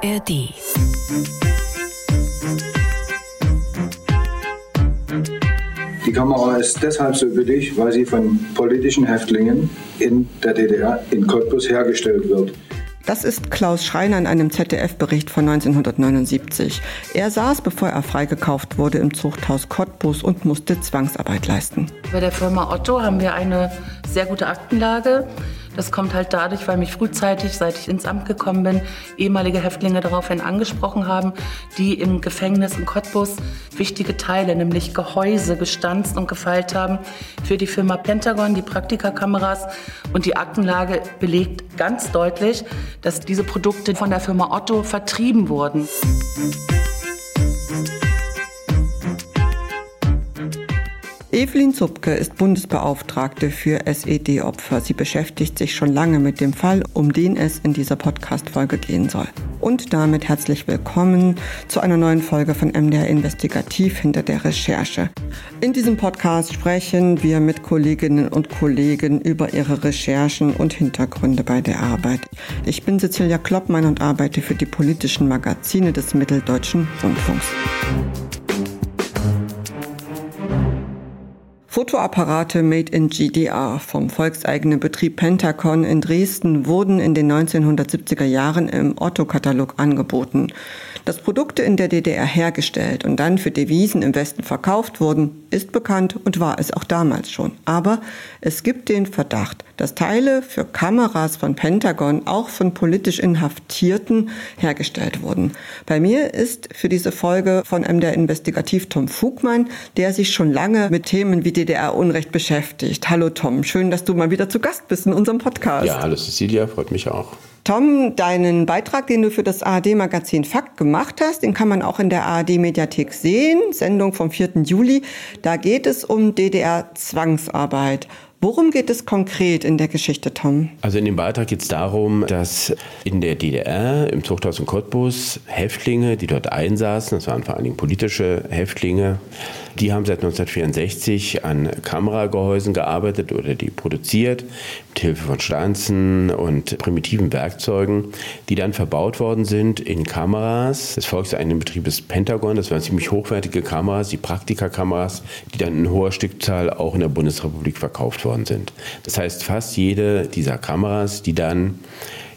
ARD. Die Kamera ist deshalb so billig, weil sie von politischen Häftlingen in der DDR in Cottbus hergestellt wird. Das ist Klaus Schreiner in einem ZDF-Bericht von 1979. Er saß, bevor er freigekauft wurde, im Zuchthaus Cottbus und musste Zwangsarbeit leisten. Bei der Firma Otto haben wir eine sehr gute Aktenlage. Das kommt halt dadurch, weil mich frühzeitig, seit ich ins Amt gekommen bin, ehemalige Häftlinge daraufhin angesprochen haben, die im Gefängnis in Cottbus wichtige Teile, nämlich Gehäuse, gestanzt und gefeilt haben für die Firma Pentagon, die Praktikakameras. Und die Aktenlage belegt ganz deutlich, dass diese Produkte von der Firma Otto vertrieben wurden. Evelyn Zupke ist Bundesbeauftragte für SED-Opfer. Sie beschäftigt sich schon lange mit dem Fall, um den es in dieser Podcast-Folge gehen soll. Und damit herzlich willkommen zu einer neuen Folge von MDR Investigativ hinter der Recherche. In diesem Podcast sprechen wir mit Kolleginnen und Kollegen über ihre Recherchen und Hintergründe bei der Arbeit. Ich bin Cecilia Kloppmann und arbeite für die politischen Magazine des Mitteldeutschen Rundfunks. Fotoapparate made in GDR vom volkseigenen Betrieb Pentacon in Dresden wurden in den 1970er Jahren im Otto-Katalog angeboten. Dass Produkte in der DDR hergestellt und dann für Devisen im Westen verkauft wurden, ist bekannt und war es auch damals schon. Aber es gibt den Verdacht, dass Teile für Kameras von Pentagon auch von politisch Inhaftierten hergestellt wurden. Bei mir ist für diese Folge von MDR Investigativ Tom Fugmann, der sich schon lange mit Themen wie DDR-Unrecht beschäftigt. Hallo Tom, schön, dass du mal wieder zu Gast bist in unserem Podcast. Ja, hallo Cecilia, freut mich auch. Tom, deinen Beitrag, den du für das ARD-Magazin Fakt gemacht hast, den kann man auch in der ARD-Mediathek sehen, Sendung vom 4. Juli. Da geht es um DDR-Zwangsarbeit. Worum geht es konkret in der Geschichte, Tom? Also in dem Beitrag geht es darum, dass in der DDR, im Zuchthaus in Cottbus, Häftlinge, die dort einsaßen, das waren vor allen Dingen politische Häftlinge, die haben seit 1964 an Kameragehäusen gearbeitet oder die produziert, mit Hilfe von Stanzen und primitiven Werkzeugen, die dann verbaut worden sind in Kameras des volkseigenen Betriebes Pentagon. Das waren ziemlich hochwertige Kameras, die Praktikakameras, die dann in hoher Stückzahl auch in der Bundesrepublik verkauft worden sind. Das heißt, fast jede dieser Kameras, die dann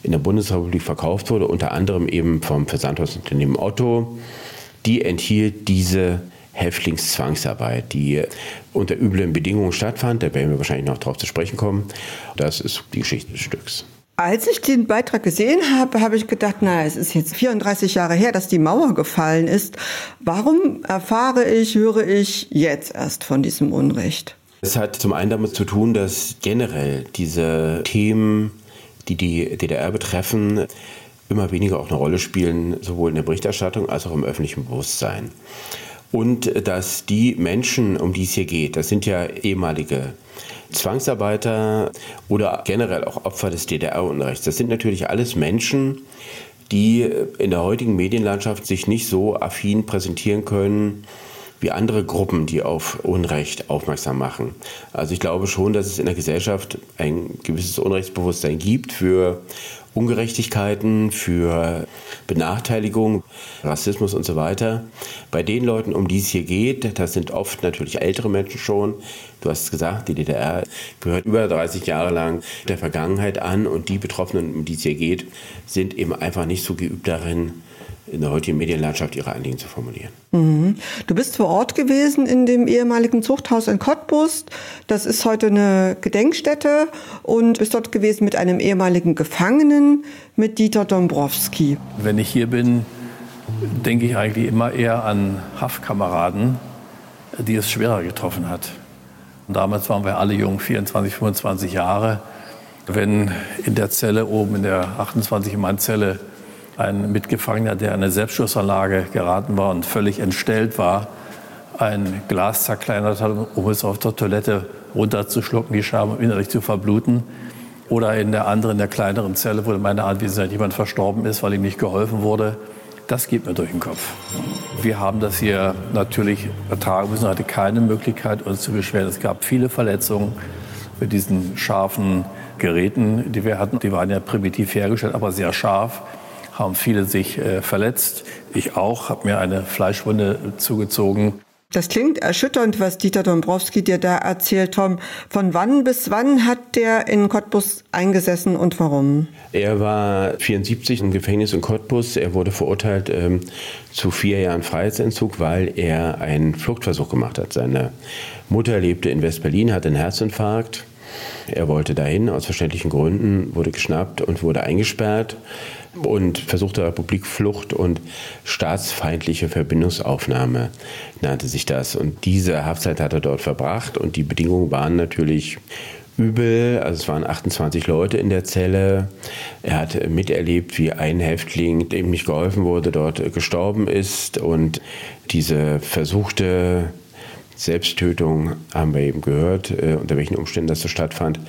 in der Bundesrepublik verkauft wurde, unter anderem eben vom Versandhausunternehmen Otto, die enthielt diese Häftlingszwangsarbeit, die unter üblen Bedingungen stattfand. Da werden wir wahrscheinlich noch darauf zu sprechen kommen. Das ist die Geschichte des Stücks. Als ich den Beitrag gesehen habe, habe ich gedacht, na, es ist jetzt 34 Jahre her, dass die Mauer gefallen ist. Warum erfahre ich, höre ich jetzt erst von diesem Unrecht? Es hat zum einen damit zu tun, dass generell diese Themen, die die DDR betreffen, immer weniger auch eine Rolle spielen, sowohl in der Berichterstattung als auch im öffentlichen Bewusstsein. Und dass die Menschen, um die es hier geht, das sind ja ehemalige Zwangsarbeiter oder generell auch Opfer des DDR-Unrechts. Das sind natürlich alles Menschen, die in der heutigen Medienlandschaft sich nicht so affin präsentieren können wie andere Gruppen, die auf Unrecht aufmerksam machen. Also ich glaube schon, dass es in der Gesellschaft ein gewisses Unrechtsbewusstsein gibt für Ungerechtigkeiten, für Benachteiligung, Rassismus und so weiter. Bei den Leuten, um die es hier geht, das sind oft natürlich ältere Menschen schon. Du hast es gesagt, die DDR gehört über 30 Jahre lang der Vergangenheit an und die Betroffenen, um die es hier geht, sind eben einfach nicht so geübt darin, in der heutigen Medienlandschaft ihre Anliegen zu formulieren. Mhm. Du bist vor Ort gewesen in dem ehemaligen Zuchthaus in Cottbus. Das ist heute eine Gedenkstätte und bist dort gewesen mit einem ehemaligen Gefangenen, mit Dieter Dombrowski. Wenn ich hier bin, denke ich eigentlich immer eher an Haftkameraden, die es schwerer getroffen hat. Und damals waren wir alle jung, 24, 25 Jahre. Wenn in der Zelle oben, in der 28-Mann-Zelle, ein Mitgefangener, der in eine Selbstschussanlage geraten war und völlig entstellt war, ein Glas zerkleinert hat, um es auf der Toilette runterzuschlucken, die Scham innerlich zu verbluten. Oder in der anderen, in der kleineren Zelle, wo in meiner Anwesenheit jemand verstorben ist, weil ihm nicht geholfen wurde. Das geht mir durch den Kopf. Wir haben das hier natürlich ertragen müssen, hatte keine Möglichkeit, uns zu beschweren. Es gab viele Verletzungen mit diesen scharfen Geräten, die wir hatten. Die waren ja primitiv hergestellt, aber sehr scharf haben viele sich äh, verletzt. Ich auch, habe mir eine Fleischwunde zugezogen. Das klingt erschütternd, was Dieter Dombrowski dir da erzählt, Tom. Von wann bis wann hat der in Cottbus eingesessen und warum? Er war 74 im Gefängnis in Cottbus. Er wurde verurteilt ähm, zu vier Jahren Freiheitsentzug, weil er einen Fluchtversuch gemacht hat. Seine Mutter lebte in West-Berlin, hatte einen Herzinfarkt. Er wollte dahin, aus verständlichen Gründen, wurde geschnappt und wurde eingesperrt und versuchte Republikflucht und staatsfeindliche Verbindungsaufnahme nannte sich das. Und diese Haftzeit hat er dort verbracht und die Bedingungen waren natürlich übel. Also es waren 28 Leute in der Zelle. Er hat miterlebt, wie ein Häftling, dem nicht geholfen wurde, dort gestorben ist. Und diese versuchte Selbsttötung haben wir eben gehört, äh, unter welchen Umständen das so stattfand.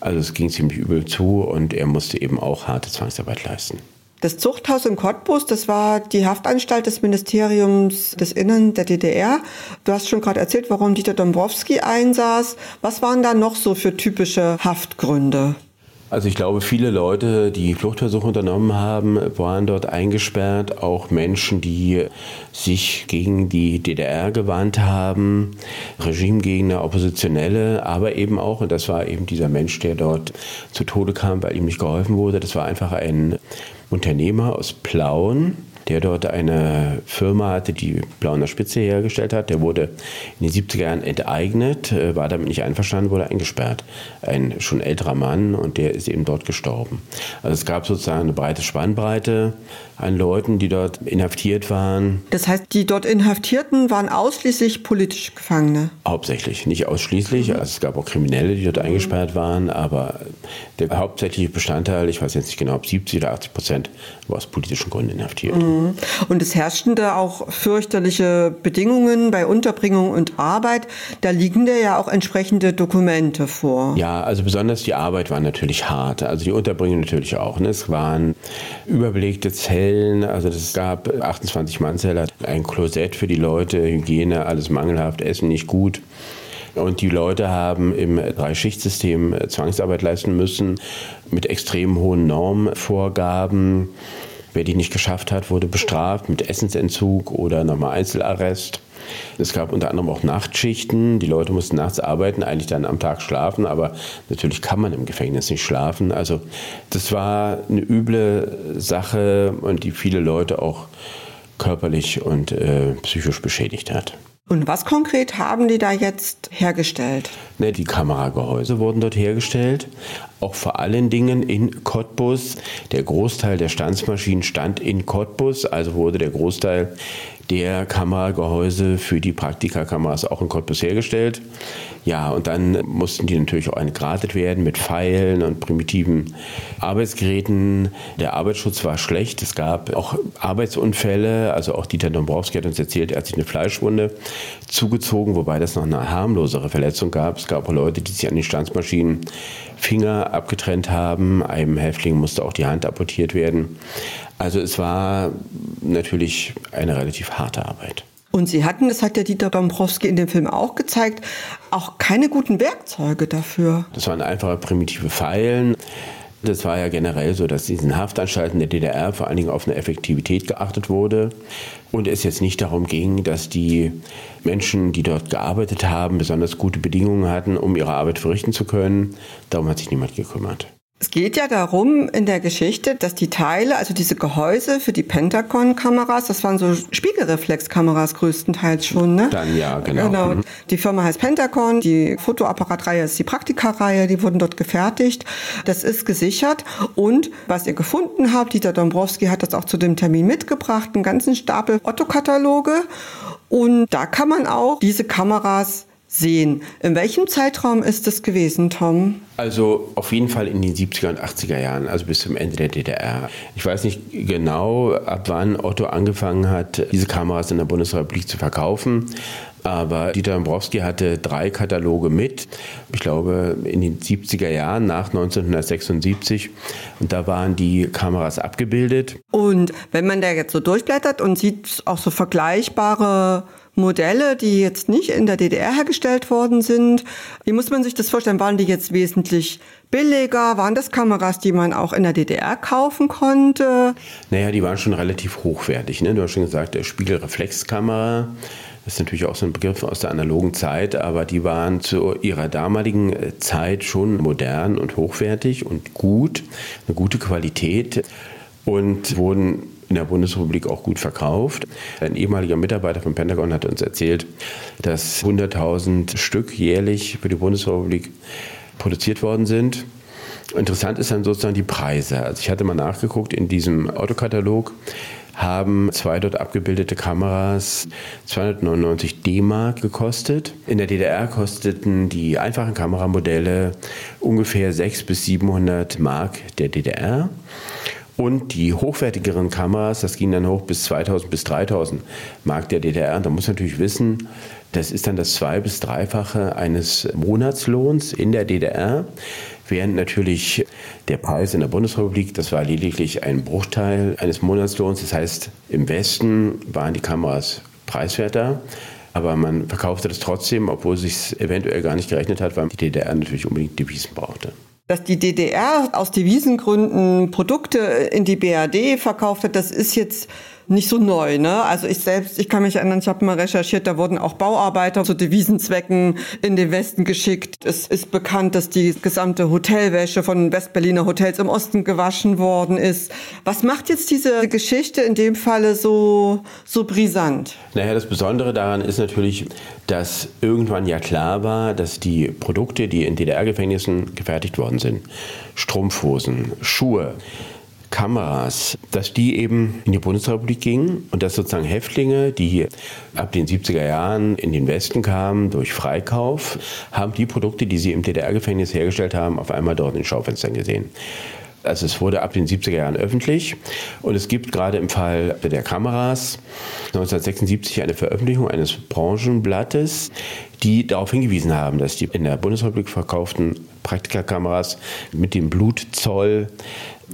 Also es ging ziemlich übel zu und er musste eben auch harte Zwangsarbeit leisten. Das Zuchthaus in Cottbus, das war die Haftanstalt des Ministeriums des Innern der DDR. Du hast schon gerade erzählt, warum Dieter Dombrowski einsaß. Was waren da noch so für typische Haftgründe? Also ich glaube, viele Leute, die Fluchtversuche unternommen haben, waren dort eingesperrt. Auch Menschen, die sich gegen die DDR gewandt haben, Regimegegner, Oppositionelle, aber eben auch, und das war eben dieser Mensch, der dort zu Tode kam, weil ihm nicht geholfen wurde, das war einfach ein Unternehmer aus Plauen, der dort eine Firma hatte, die Blauner Spitze hergestellt hat. Der wurde in den 70er Jahren enteignet, äh, war damit nicht einverstanden, wurde eingesperrt. Ein schon älterer Mann und der ist eben dort gestorben. Also es gab sozusagen eine breite Spannbreite an Leuten, die dort inhaftiert waren. Das heißt, die dort Inhaftierten waren ausschließlich politische Gefangene? Hauptsächlich, nicht ausschließlich. Also es gab auch Kriminelle, die dort eingesperrt waren, aber der hauptsächliche Bestandteil, ich weiß jetzt nicht genau, ob 70 oder 80 Prozent, war aus politischen Gründen inhaftiert. Mhm. Und es herrschten da auch fürchterliche Bedingungen bei Unterbringung und Arbeit. Da liegen da ja auch entsprechende Dokumente vor. Ja, also besonders die Arbeit war natürlich hart. Also die Unterbringung natürlich auch. Ne? Es waren überbelegte Zellen Zellen, also es gab 28 Mannzeller, ein Klosett für die Leute, Hygiene, alles mangelhaft, Essen nicht gut. Und die Leute haben im Dreischichtsystem Zwangsarbeit leisten müssen mit extrem hohen Normvorgaben. Wer die nicht geschafft hat, wurde bestraft mit Essensentzug oder nochmal Einzelarrest. Es gab unter anderem auch Nachtschichten. Die Leute mussten nachts arbeiten, eigentlich dann am Tag schlafen, aber natürlich kann man im Gefängnis nicht schlafen. Also das war eine üble Sache und die viele Leute auch körperlich und äh, psychisch beschädigt hat. Und was konkret haben die da jetzt hergestellt? Ne, die Kameragehäuse wurden dort hergestellt, auch vor allen Dingen in Cottbus. Der Großteil der Standsmaschinen stand in Cottbus, also wurde der Großteil der Kameragehäuse für die Praktikakameras auch in Cottbus hergestellt. Ja, und dann mussten die natürlich auch entgratet werden mit Pfeilen und primitiven Arbeitsgeräten. Der Arbeitsschutz war schlecht. Es gab auch Arbeitsunfälle. Also auch Dieter Dombrowski hat uns erzählt, er hat sich eine Fleischwunde zugezogen, wobei das noch eine harmlosere Verletzung gab. Es gab auch Leute, die sich an den Stanzmaschinen Finger abgetrennt haben. Einem Häftling musste auch die Hand amputiert werden. Also es war natürlich eine relativ harte Arbeit. Und Sie hatten, das hat der Dieter Dombrowski in dem Film auch gezeigt, auch keine guten Werkzeuge dafür. Das waren einfache primitive Pfeilen. Das war ja generell so, dass diesen Haftanstalten der DDR vor allen Dingen auf eine Effektivität geachtet wurde und es jetzt nicht darum ging, dass die Menschen, die dort gearbeitet haben, besonders gute Bedingungen hatten, um ihre Arbeit verrichten zu können. Darum hat sich niemand gekümmert. Es geht ja darum in der Geschichte, dass die Teile, also diese Gehäuse für die Pentagon-Kameras, das waren so Spiegelreflexkameras größtenteils schon, ne? Dann ja, genau. genau. Mhm. Die Firma heißt Pentagon, die Fotoapparatreihe ist die Praktika-Reihe, die wurden dort gefertigt. Das ist gesichert und was ihr gefunden habt, Dieter Dombrowski hat das auch zu dem Termin mitgebracht, einen ganzen Stapel Otto-Kataloge und da kann man auch diese Kameras sehen. In welchem Zeitraum ist das gewesen, Tom? Also auf jeden Fall in den 70er und 80er Jahren, also bis zum Ende der DDR. Ich weiß nicht genau, ab wann Otto angefangen hat, diese Kameras in der Bundesrepublik zu verkaufen. Aber Dieter Dombrowski hatte drei Kataloge mit, ich glaube in den 70er Jahren nach 1976. Und da waren die Kameras abgebildet. Und wenn man da jetzt so durchblättert und sieht auch so vergleichbare Modelle, die jetzt nicht in der DDR hergestellt worden sind. Wie muss man sich das vorstellen? Waren die jetzt wesentlich billiger? Waren das Kameras, die man auch in der DDR kaufen konnte? Naja, die waren schon relativ hochwertig. Ne? Du hast schon gesagt, der Spiegelreflexkamera. Das ist natürlich auch so ein Begriff aus der analogen Zeit, aber die waren zu ihrer damaligen äh, Zeit schon modern und hochwertig und gut, eine gute Qualität und wurden in der Bundesrepublik auch gut verkauft. Ein ehemaliger Mitarbeiter vom Pentagon hat uns erzählt, dass 100.000 Stück jährlich für die Bundesrepublik produziert worden sind. Interessant ist dann sozusagen die Preise. Also ich hatte mal nachgeguckt in diesem Autokatalog haben zwei dort abgebildete Kameras 299 D-Mark gekostet. In der DDR kosteten die einfachen Kameramodelle ungefähr 600 bis 700 Mark der DDR. Und die hochwertigeren Kameras, das ging dann hoch bis 2000 bis 3000 Mark der DDR. Und da muss man natürlich wissen, das ist dann das zwei- bis dreifache eines Monatslohns in der DDR. Während natürlich der Preis in der Bundesrepublik, das war lediglich ein Bruchteil eines Monatslohns. Das heißt, im Westen waren die Kameras preiswerter. Aber man verkaufte das trotzdem, obwohl es sich eventuell gar nicht gerechnet hat, weil die DDR natürlich unbedingt Devisen brauchte dass die DDR aus Devisengründen Produkte in die BRD verkauft hat, das ist jetzt nicht so neu. Ne? Also ich selbst, ich kann mich erinnern, ich habe mal recherchiert, da wurden auch Bauarbeiter zu Devisenzwecken in den Westen geschickt. Es ist bekannt, dass die gesamte Hotelwäsche von Westberliner Hotels im Osten gewaschen worden ist. Was macht jetzt diese Geschichte in dem Falle so, so brisant? Naja, das Besondere daran ist natürlich, dass irgendwann ja klar war, dass die Produkte, die in DDR-Gefängnissen gefertigt worden sind, Strumpfhosen, Schuhe, Kameras, dass die eben in die Bundesrepublik gingen und dass sozusagen Häftlinge, die ab den 70er Jahren in den Westen kamen durch Freikauf, haben die Produkte, die sie im DDR-Gefängnis hergestellt haben, auf einmal dort in den Schaufenstern gesehen. Also es wurde ab den 70er Jahren öffentlich und es gibt gerade im Fall der Kameras 1976 eine Veröffentlichung eines Branchenblattes, die darauf hingewiesen haben, dass die in der Bundesrepublik verkauften Praktikakameras mit dem Blutzoll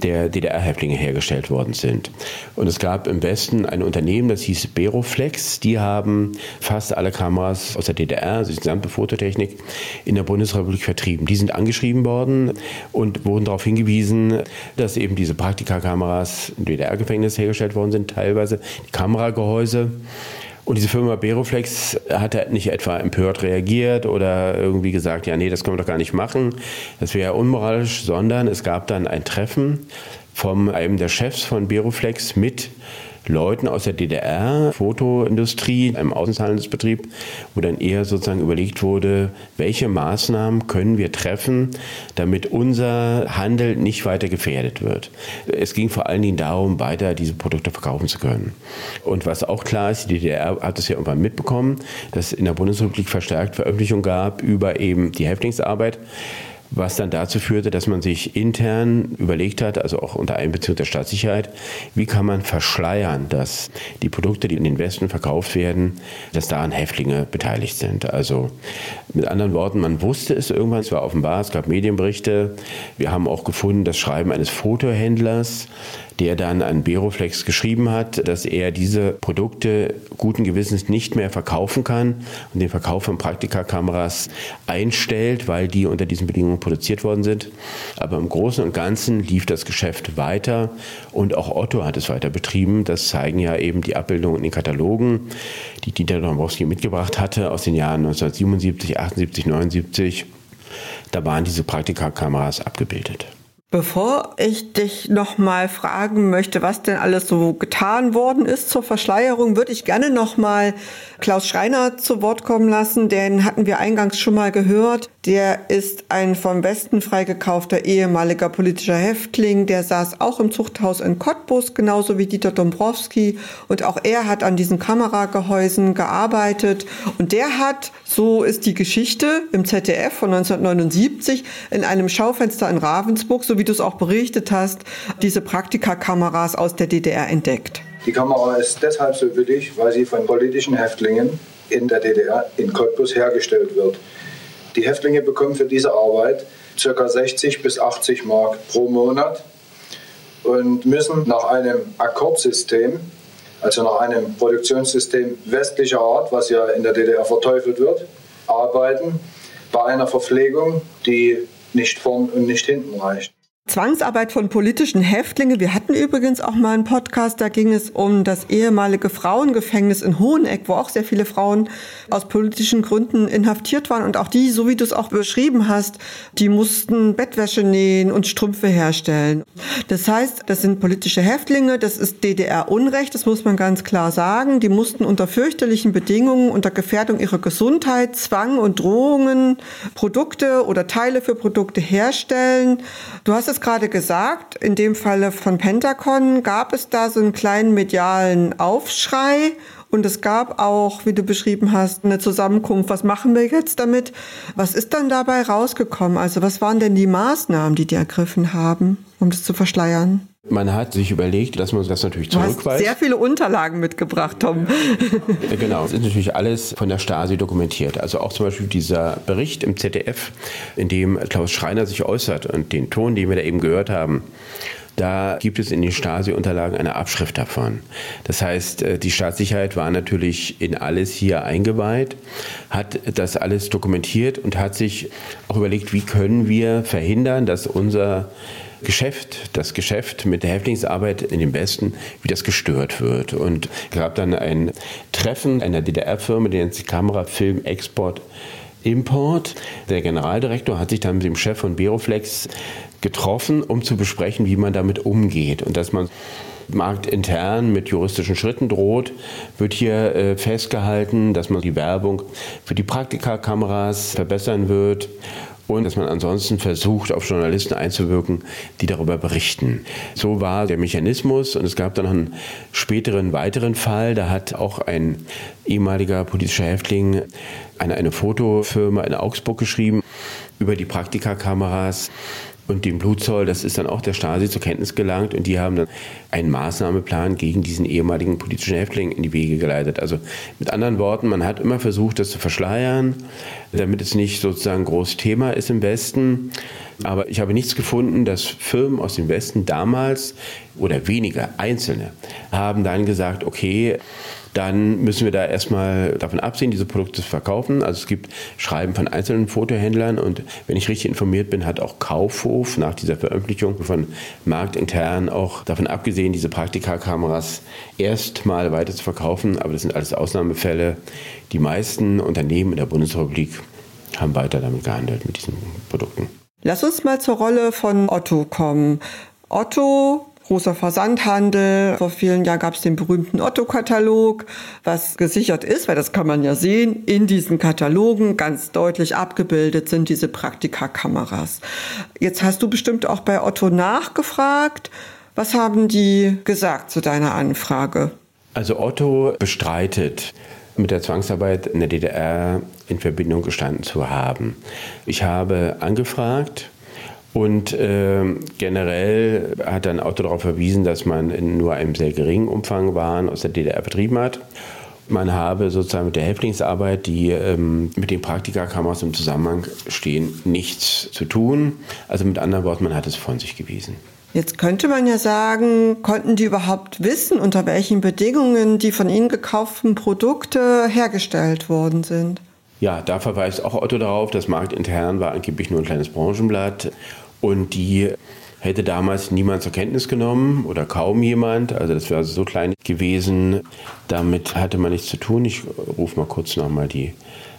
der DDR-Häftlinge hergestellt worden sind. Und es gab im Westen ein Unternehmen, das hieß Beroflex. Die haben fast alle Kameras aus der DDR, also die gesamte Fototechnik, in der Bundesrepublik vertrieben. Die sind angeschrieben worden und wurden darauf hingewiesen, dass eben diese Praktikakameras im DDR-Gefängnis hergestellt worden sind, teilweise die Kameragehäuse und diese Firma Beroflex hat halt nicht etwa empört reagiert oder irgendwie gesagt, ja, nee, das können wir doch gar nicht machen. Das wäre ja unmoralisch, sondern es gab dann ein Treffen von einem der Chefs von Beroflex mit Leuten aus der DDR, Fotoindustrie, einem Außenhandelsbetrieb, wo dann eher sozusagen überlegt wurde, welche Maßnahmen können wir treffen, damit unser Handel nicht weiter gefährdet wird. Es ging vor allen Dingen darum, weiter diese Produkte verkaufen zu können. Und was auch klar ist, die DDR hat es ja irgendwann mitbekommen, dass es in der Bundesrepublik verstärkt Veröffentlichungen gab über eben die Häftlingsarbeit was dann dazu führte, dass man sich intern überlegt hat, also auch unter Einbeziehung der Staatssicherheit, wie kann man verschleiern, dass die Produkte, die in den Westen verkauft werden, dass daran Häftlinge beteiligt sind. Also mit anderen Worten, man wusste es irgendwann, es war offenbar, es gab Medienberichte. Wir haben auch gefunden, das Schreiben eines Fotohändlers, der dann an Beroflex geschrieben hat, dass er diese Produkte guten Gewissens nicht mehr verkaufen kann und den Verkauf von Praktikakameras einstellt, weil die unter diesen Bedingungen produziert worden sind. Aber im Großen und Ganzen lief das Geschäft weiter und auch Otto hat es weiter betrieben. Das zeigen ja eben die Abbildungen in den Katalogen, die Dieter Dombrowski mitgebracht hatte aus den Jahren 1977, 78, 79. Da waren diese Praktikakameras abgebildet. Bevor ich dich noch mal fragen möchte, was denn alles so getan worden ist zur Verschleierung, würde ich gerne noch mal Klaus Schreiner zu Wort kommen lassen. Den hatten wir eingangs schon mal gehört. Der ist ein vom Westen freigekaufter ehemaliger politischer Häftling. Der saß auch im Zuchthaus in Cottbus, genauso wie Dieter Dombrowski. Und auch er hat an diesen Kameragehäusen gearbeitet. Und der hat, so ist die Geschichte, im ZDF von 1979 in einem Schaufenster in Ravensburg, so wie du es auch berichtet hast, diese Praktikakameras aus der DDR entdeckt. Die Kamera ist deshalb so billig, weil sie von politischen Häftlingen in der DDR in Cottbus hergestellt wird. Die Häftlinge bekommen für diese Arbeit ca. 60 bis 80 Mark pro Monat und müssen nach einem Akkordsystem also nach einem Produktionssystem westlicher Art, was ja in der DDR verteufelt wird, arbeiten, bei einer Verpflegung, die nicht vorn und nicht hinten reicht. Zwangsarbeit von politischen Häftlingen. Wir hatten übrigens auch mal einen Podcast, da ging es um das ehemalige Frauengefängnis in Hoheneck, wo auch sehr viele Frauen aus politischen Gründen inhaftiert waren. Und auch die, so wie du es auch beschrieben hast, die mussten Bettwäsche nähen und Strümpfe herstellen. Das heißt, das sind politische Häftlinge, das ist DDR-Unrecht, das muss man ganz klar sagen. Die mussten unter fürchterlichen Bedingungen, unter Gefährdung ihrer Gesundheit, Zwang und Drohungen Produkte oder Teile für Produkte herstellen. Du hast es gerade gesagt, in dem Falle von Pentacon gab es da so einen kleinen medialen Aufschrei und es gab auch, wie du beschrieben hast, eine Zusammenkunft. Was machen wir jetzt damit? Was ist dann dabei rausgekommen? Also was waren denn die Maßnahmen, die die ergriffen haben, um das zu verschleiern? Man hat sich überlegt, dass man das natürlich zurückweist. Du hast sehr viele Unterlagen mitgebracht, Tom. genau, das ist natürlich alles von der Stasi dokumentiert. Also auch zum Beispiel dieser Bericht im ZDF, in dem Klaus Schreiner sich äußert und den Ton, den wir da eben gehört haben. Da gibt es in den Stasi-Unterlagen eine Abschrift davon. Das heißt, äh, die Staatssicherheit war natürlich in alles hier eingeweiht, hat das alles dokumentiert und hat sich auch überlegt, wie können wir verhindern, dass unser Geschäft, das Geschäft mit der Häftlingsarbeit in den Westen, wie das gestört wird. Und es gab dann ein Treffen einer DDR-Firma, die nennt sich Kamera Film Export Import. Der Generaldirektor hat sich dann mit dem Chef von Beroflex getroffen, um zu besprechen, wie man damit umgeht und dass man marktintern mit juristischen Schritten droht, wird hier äh, festgehalten, dass man die Werbung für die Praktikakameras verbessern wird und dass man ansonsten versucht, auf Journalisten einzuwirken, die darüber berichten. So war der Mechanismus und es gab dann noch einen späteren weiteren Fall, da hat auch ein ehemaliger politischer Häftling eine, eine Fotofirma in Augsburg geschrieben über die Praktikakameras und dem Blutzoll, das ist dann auch der Stasi zur Kenntnis gelangt und die haben dann einen Maßnahmeplan gegen diesen ehemaligen politischen Häftling in die Wege geleitet. Also mit anderen Worten, man hat immer versucht, das zu verschleiern, damit es nicht sozusagen groß Thema ist im Westen. Aber ich habe nichts gefunden, dass Firmen aus dem Westen damals oder weniger Einzelne haben dann gesagt, okay, dann müssen wir da erstmal davon absehen, diese Produkte zu verkaufen. Also es gibt Schreiben von einzelnen Fotohändlern und wenn ich richtig informiert bin, hat auch Kaufhof nach dieser Veröffentlichung von marktintern auch davon abgesehen, diese Praktikakameras erstmal weiter zu verkaufen. Aber das sind alles Ausnahmefälle. Die meisten Unternehmen in der Bundesrepublik haben weiter damit gehandelt, mit diesen Produkten. Lass uns mal zur Rolle von Otto kommen. Otto großer Versandhandel. Vor vielen Jahren gab es den berühmten Otto-Katalog, was gesichert ist, weil das kann man ja sehen. In diesen Katalogen ganz deutlich abgebildet sind diese Praktikakameras. Jetzt hast du bestimmt auch bei Otto nachgefragt. Was haben die gesagt zu deiner Anfrage? Also Otto bestreitet, mit der Zwangsarbeit in der DDR in Verbindung gestanden zu haben. Ich habe angefragt, und äh, generell hat dann Auto darauf verwiesen, dass man in nur einem sehr geringen Umfang Waren aus der DDR vertrieben hat. Man habe sozusagen mit der Häftlingsarbeit, die ähm, mit den Praktikakameras im Zusammenhang stehen, nichts zu tun. Also mit anderen Worten, man hat es von sich gewiesen. Jetzt könnte man ja sagen, konnten die überhaupt wissen, unter welchen Bedingungen die von ihnen gekauften Produkte hergestellt worden sind? Ja, da verweist auch Otto darauf, das Marktintern war angeblich nur ein kleines Branchenblatt und die hätte damals niemand zur Kenntnis genommen oder kaum jemand. Also das wäre so klein gewesen. Damit hatte man nichts zu tun. Ich rufe mal kurz nochmal die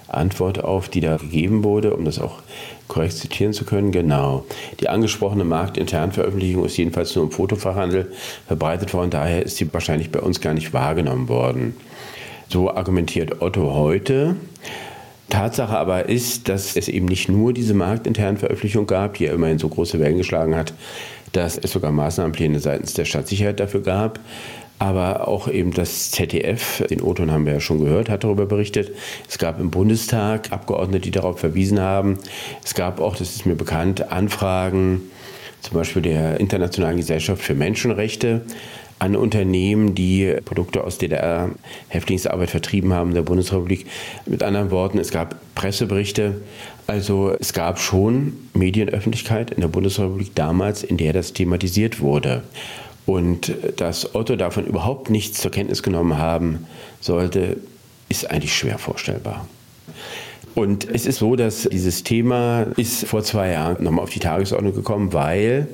Antwort auf, die da gegeben wurde, um das auch korrekt zitieren zu können. Genau. Die angesprochene marktinterne Veröffentlichung ist jedenfalls nur im Fotofachhandel verbreitet worden. Daher ist sie wahrscheinlich bei uns gar nicht wahrgenommen worden. So argumentiert Otto heute. Tatsache aber ist, dass es eben nicht nur diese marktinternen Veröffentlichungen gab, die ja immerhin so große Wellen geschlagen hat, dass es sogar Maßnahmenpläne seitens der Staatssicherheit dafür gab. Aber auch eben das ZDF, den O-Ton haben wir ja schon gehört, hat darüber berichtet. Es gab im Bundestag Abgeordnete, die darauf verwiesen haben. Es gab auch, das ist mir bekannt, Anfragen, zum Beispiel der Internationalen Gesellschaft für Menschenrechte, an Unternehmen, die Produkte aus DDR-Häftlingsarbeit vertrieben haben in der Bundesrepublik. Mit anderen Worten, es gab Presseberichte. Also es gab schon Medienöffentlichkeit in der Bundesrepublik damals, in der das thematisiert wurde. Und dass Otto davon überhaupt nichts zur Kenntnis genommen haben sollte, ist eigentlich schwer vorstellbar. Und es ist so, dass dieses Thema ist vor zwei Jahren nochmal auf die Tagesordnung gekommen, weil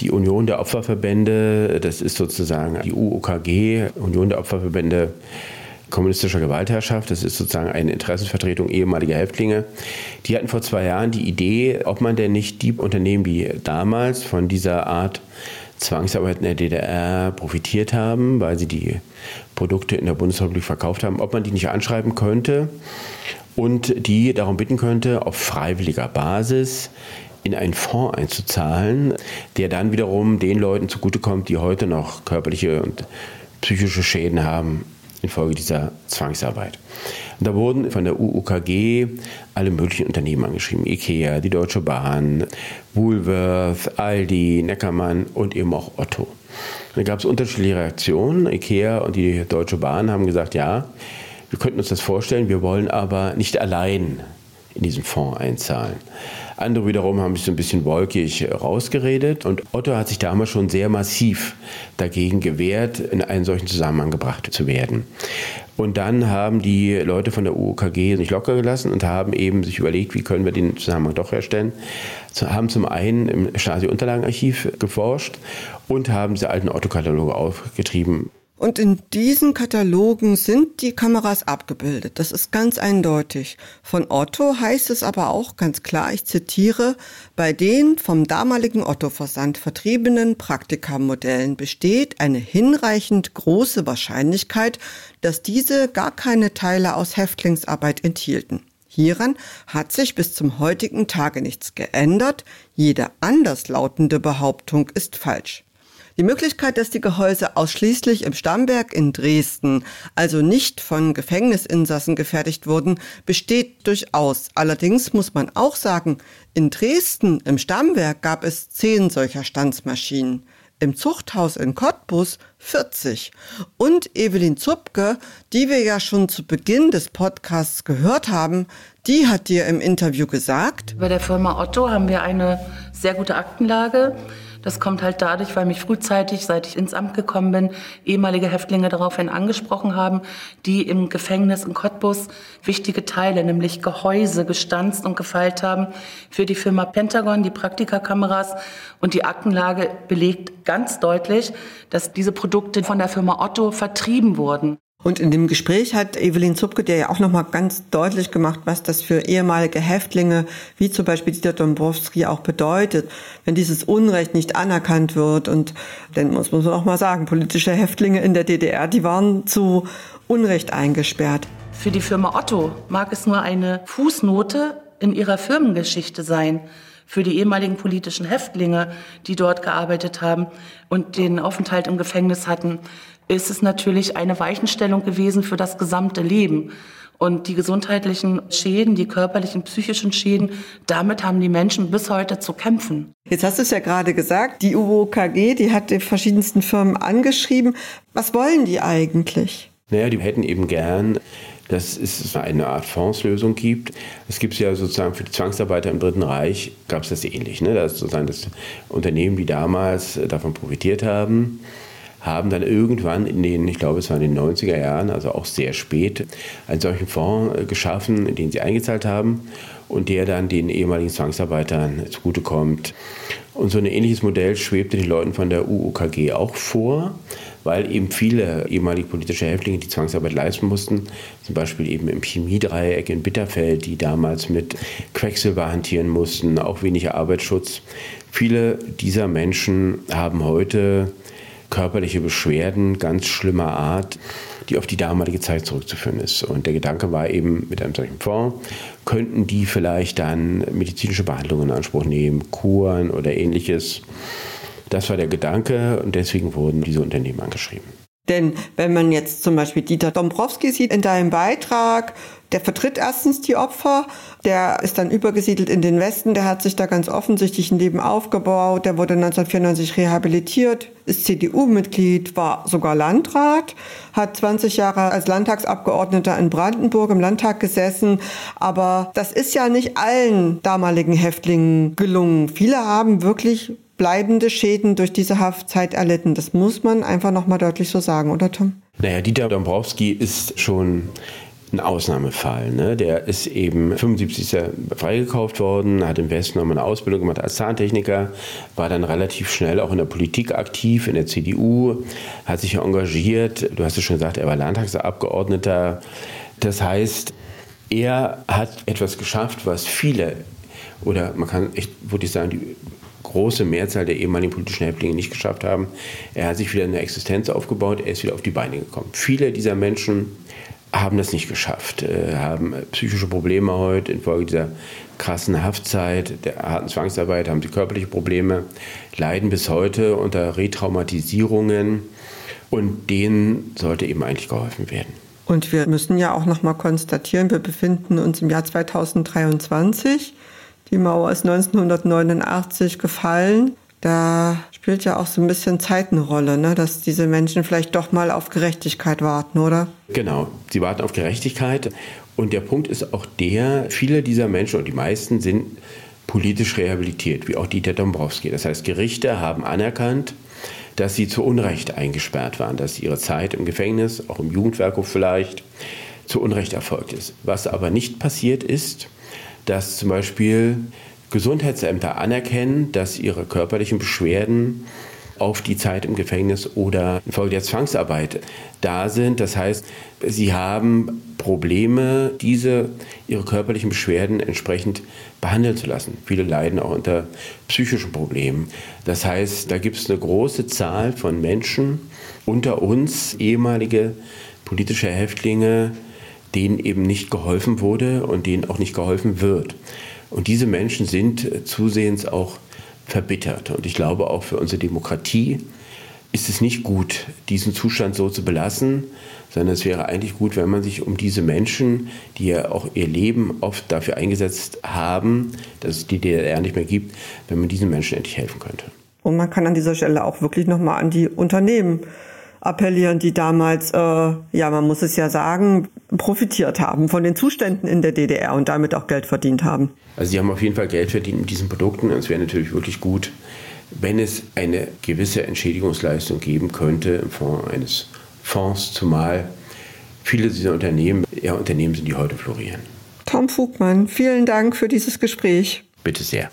die Union der Opferverbände, das ist sozusagen die UOKG, Union der Opferverbände kommunistischer Gewaltherrschaft, das ist sozusagen eine Interessenvertretung ehemaliger Häftlinge, die hatten vor zwei Jahren die Idee, ob man denn nicht die Unternehmen, die damals von dieser Art Zwangsarbeit in der DDR profitiert haben, weil sie die Produkte in der Bundesrepublik verkauft haben, ob man die nicht anschreiben könnte und die darum bitten könnte, auf freiwilliger Basis in einen Fonds einzuzahlen, der dann wiederum den Leuten zugutekommt, die heute noch körperliche und psychische Schäden haben infolge dieser Zwangsarbeit. Und da wurden von der UUKG alle möglichen Unternehmen angeschrieben. Ikea, die Deutsche Bahn, Woolworth, Aldi, Neckermann und eben auch Otto. Da gab es unterschiedliche Reaktionen. Ikea und die Deutsche Bahn haben gesagt, ja, wir könnten uns das vorstellen, wir wollen aber nicht allein in diesen Fonds einzahlen. Andere wiederum haben sich so ein bisschen wolkig rausgeredet und Otto hat sich damals schon sehr massiv dagegen gewehrt, in einen solchen Zusammenhang gebracht zu werden. Und dann haben die Leute von der UOKG nicht locker gelassen und haben eben sich überlegt, wie können wir den Zusammenhang doch herstellen. Haben zum einen im Stasi-Unterlagenarchiv geforscht und haben diese alten Otto-Kataloge aufgetrieben. Und in diesen Katalogen sind die Kameras abgebildet. Das ist ganz eindeutig. Von Otto heißt es aber auch ganz klar, ich zitiere, bei den vom damaligen Otto-Versand vertriebenen Praktikamodellen besteht eine hinreichend große Wahrscheinlichkeit, dass diese gar keine Teile aus Häftlingsarbeit enthielten. Hieran hat sich bis zum heutigen Tage nichts geändert. Jede anderslautende Behauptung ist falsch. Die Möglichkeit, dass die Gehäuse ausschließlich im Stammwerk in Dresden, also nicht von Gefängnisinsassen gefertigt wurden, besteht durchaus. Allerdings muss man auch sagen, in Dresden im Stammwerk gab es zehn solcher Stanzmaschinen im Zuchthaus in Cottbus 40. Und Evelyn Zupke, die wir ja schon zu Beginn des Podcasts gehört haben, die hat dir im Interview gesagt, bei der Firma Otto haben wir eine sehr gute Aktenlage. Das kommt halt dadurch, weil mich frühzeitig, seit ich ins Amt gekommen bin, ehemalige Häftlinge daraufhin angesprochen haben, die im Gefängnis in Cottbus wichtige Teile, nämlich Gehäuse, gestanzt und gefeilt haben für die Firma Pentagon, die Praktikakameras. Und die Aktenlage belegt ganz deutlich, dass diese Produkte von der Firma Otto vertrieben wurden. Und in dem Gespräch hat Evelyn Zupke dir ja auch nochmal ganz deutlich gemacht, was das für ehemalige Häftlinge, wie zum Beispiel Dieter Dombrowski, auch bedeutet, wenn dieses Unrecht nicht anerkannt wird. Und dann muss man auch mal sagen, politische Häftlinge in der DDR, die waren zu Unrecht eingesperrt. Für die Firma Otto mag es nur eine Fußnote in ihrer Firmengeschichte sein für die ehemaligen politischen Häftlinge, die dort gearbeitet haben und den Aufenthalt im Gefängnis hatten, ist es natürlich eine Weichenstellung gewesen für das gesamte Leben. Und die gesundheitlichen Schäden, die körperlichen, psychischen Schäden, damit haben die Menschen bis heute zu kämpfen. Jetzt hast du es ja gerade gesagt, die UOKG, die hat die verschiedensten Firmen angeschrieben. Was wollen die eigentlich? Naja, die hätten eben gern dass es eine Art Fondslösung gibt. Es gibt ja sozusagen für die Zwangsarbeiter im Dritten Reich, gab es das ähnlich. Ne? Das sozusagen das Unternehmen, die damals davon profitiert haben, haben dann irgendwann in den, ich glaube es war in den 90er Jahren, also auch sehr spät, einen solchen Fonds äh, geschaffen, in den sie eingezahlt haben und der dann den ehemaligen Zwangsarbeitern zugutekommt. Und so ein ähnliches Modell schwebte den Leuten von der UUKG auch vor weil eben viele ehemalige politische Häftlinge die Zwangsarbeit leisten mussten, zum Beispiel eben im Chemiedreieck in Bitterfeld, die damals mit Quecksilber hantieren mussten, auch weniger Arbeitsschutz. Viele dieser Menschen haben heute körperliche Beschwerden ganz schlimmer Art, die auf die damalige Zeit zurückzuführen ist. Und der Gedanke war eben, mit einem solchen Fonds könnten die vielleicht dann medizinische Behandlungen in Anspruch nehmen, Kuren oder ähnliches. Das war der Gedanke und deswegen wurden diese Unternehmen angeschrieben. Denn wenn man jetzt zum Beispiel Dieter Dombrowski sieht in deinem Beitrag, der vertritt erstens die Opfer, der ist dann übergesiedelt in den Westen, der hat sich da ganz offensichtlich ein Leben aufgebaut, der wurde 1994 rehabilitiert, ist CDU-Mitglied, war sogar Landrat, hat 20 Jahre als Landtagsabgeordneter in Brandenburg im Landtag gesessen, aber das ist ja nicht allen damaligen Häftlingen gelungen. Viele haben wirklich bleibende Schäden durch diese Haftzeit erlitten. Das muss man einfach nochmal deutlich so sagen, oder Tom? Naja, Dieter Dombrowski ist schon ein Ausnahmefall. Ne? Der ist eben 75. freigekauft worden, hat im Westen nochmal eine Ausbildung gemacht als Zahntechniker, war dann relativ schnell auch in der Politik aktiv, in der CDU, hat sich engagiert. Du hast es schon gesagt, er war Landtagsabgeordneter. Das heißt, er hat etwas geschafft, was viele, oder man kann echt wirklich sagen, die große Mehrzahl der ehemaligen politischen Häftlinge nicht geschafft haben. Er hat sich wieder eine Existenz aufgebaut, er ist wieder auf die Beine gekommen. Viele dieser Menschen haben das nicht geschafft, äh, haben psychische Probleme heute infolge dieser krassen Haftzeit, der harten Zwangsarbeit, haben sie körperliche Probleme, leiden bis heute unter Retraumatisierungen und denen sollte eben eigentlich geholfen werden. Und wir müssen ja auch noch mal konstatieren, wir befinden uns im Jahr 2023. Die Mauer ist 1989 gefallen. Da spielt ja auch so ein bisschen Zeit eine Rolle, ne? dass diese Menschen vielleicht doch mal auf Gerechtigkeit warten, oder? Genau, sie warten auf Gerechtigkeit. Und der Punkt ist auch der, viele dieser Menschen und die meisten sind politisch rehabilitiert, wie auch Dieter Dombrowski. Das heißt, Gerichte haben anerkannt, dass sie zu Unrecht eingesperrt waren, dass ihre Zeit im Gefängnis, auch im Jugendwerkhof vielleicht, zu Unrecht erfolgt ist. Was aber nicht passiert ist, dass zum Beispiel Gesundheitsämter anerkennen, dass ihre körperlichen Beschwerden auf die Zeit im Gefängnis oder infolge der Zwangsarbeit da sind. Das heißt, sie haben Probleme, diese ihre körperlichen Beschwerden entsprechend behandeln zu lassen. Viele leiden auch unter psychischen Problemen. Das heißt, da gibt es eine große Zahl von Menschen unter uns, ehemalige politische Häftlinge, denen eben nicht geholfen wurde und denen auch nicht geholfen wird. Und diese Menschen sind zusehends auch verbittert. Und ich glaube auch für unsere Demokratie ist es nicht gut, diesen Zustand so zu belassen, sondern es wäre eigentlich gut, wenn man sich um diese Menschen, die ja auch ihr Leben oft dafür eingesetzt haben, dass es die DDR nicht mehr gibt, wenn man diesen Menschen endlich helfen könnte. Und man kann an dieser Stelle auch wirklich nochmal an die Unternehmen appellieren, die damals, äh, ja, man muss es ja sagen, profitiert haben von den Zuständen in der DDR und damit auch Geld verdient haben. Also sie haben auf jeden Fall Geld verdient mit diesen Produkten es wäre natürlich wirklich gut, wenn es eine gewisse Entschädigungsleistung geben könnte in Form eines Fonds, zumal viele dieser Unternehmen ja Unternehmen sind, die heute florieren. Tom Fugmann, vielen Dank für dieses Gespräch. Bitte sehr.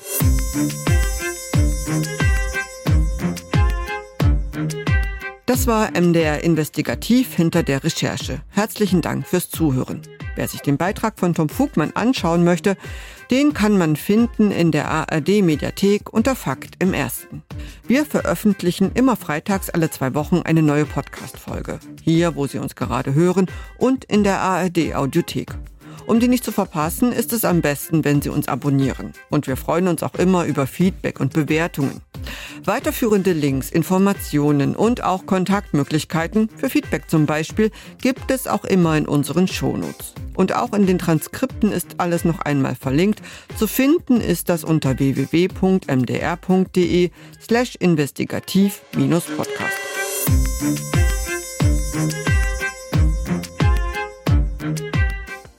Das war MDR Investigativ hinter der Recherche. Herzlichen Dank fürs Zuhören. Wer sich den Beitrag von Tom Fugmann anschauen möchte, den kann man finden in der ARD Mediathek unter Fakt im Ersten. Wir veröffentlichen immer freitags alle zwei Wochen eine neue Podcast-Folge. Hier, wo Sie uns gerade hören und in der ARD Audiothek. Um die nicht zu verpassen, ist es am besten, wenn Sie uns abonnieren. Und wir freuen uns auch immer über Feedback und Bewertungen. Weiterführende Links, Informationen und auch Kontaktmöglichkeiten, für Feedback zum Beispiel, gibt es auch immer in unseren Shownotes. Und auch in den Transkripten ist alles noch einmal verlinkt. Zu finden ist das unter www.mdr.de slash investigativ-podcast.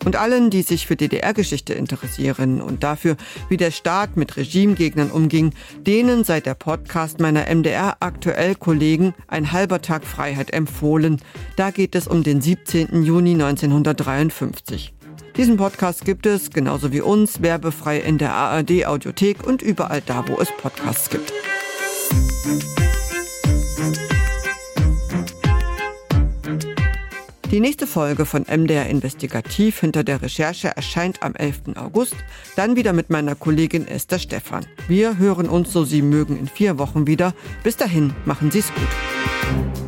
Und allen, die sich für DDR-Geschichte interessieren und dafür, wie der Staat mit Regimegegnern umging, denen sei der Podcast meiner MDR-Aktuell-Kollegen Ein halber Tag Freiheit empfohlen. Da geht es um den 17. Juni 1953. Diesen Podcast gibt es, genauso wie uns, werbefrei in der ARD-Audiothek und überall da, wo es Podcasts gibt. Die nächste Folge von MDR Investigativ hinter der Recherche erscheint am 11. August, dann wieder mit meiner Kollegin Esther Stephan. Wir hören uns, so Sie mögen, in vier Wochen wieder. Bis dahin, machen Sie es gut.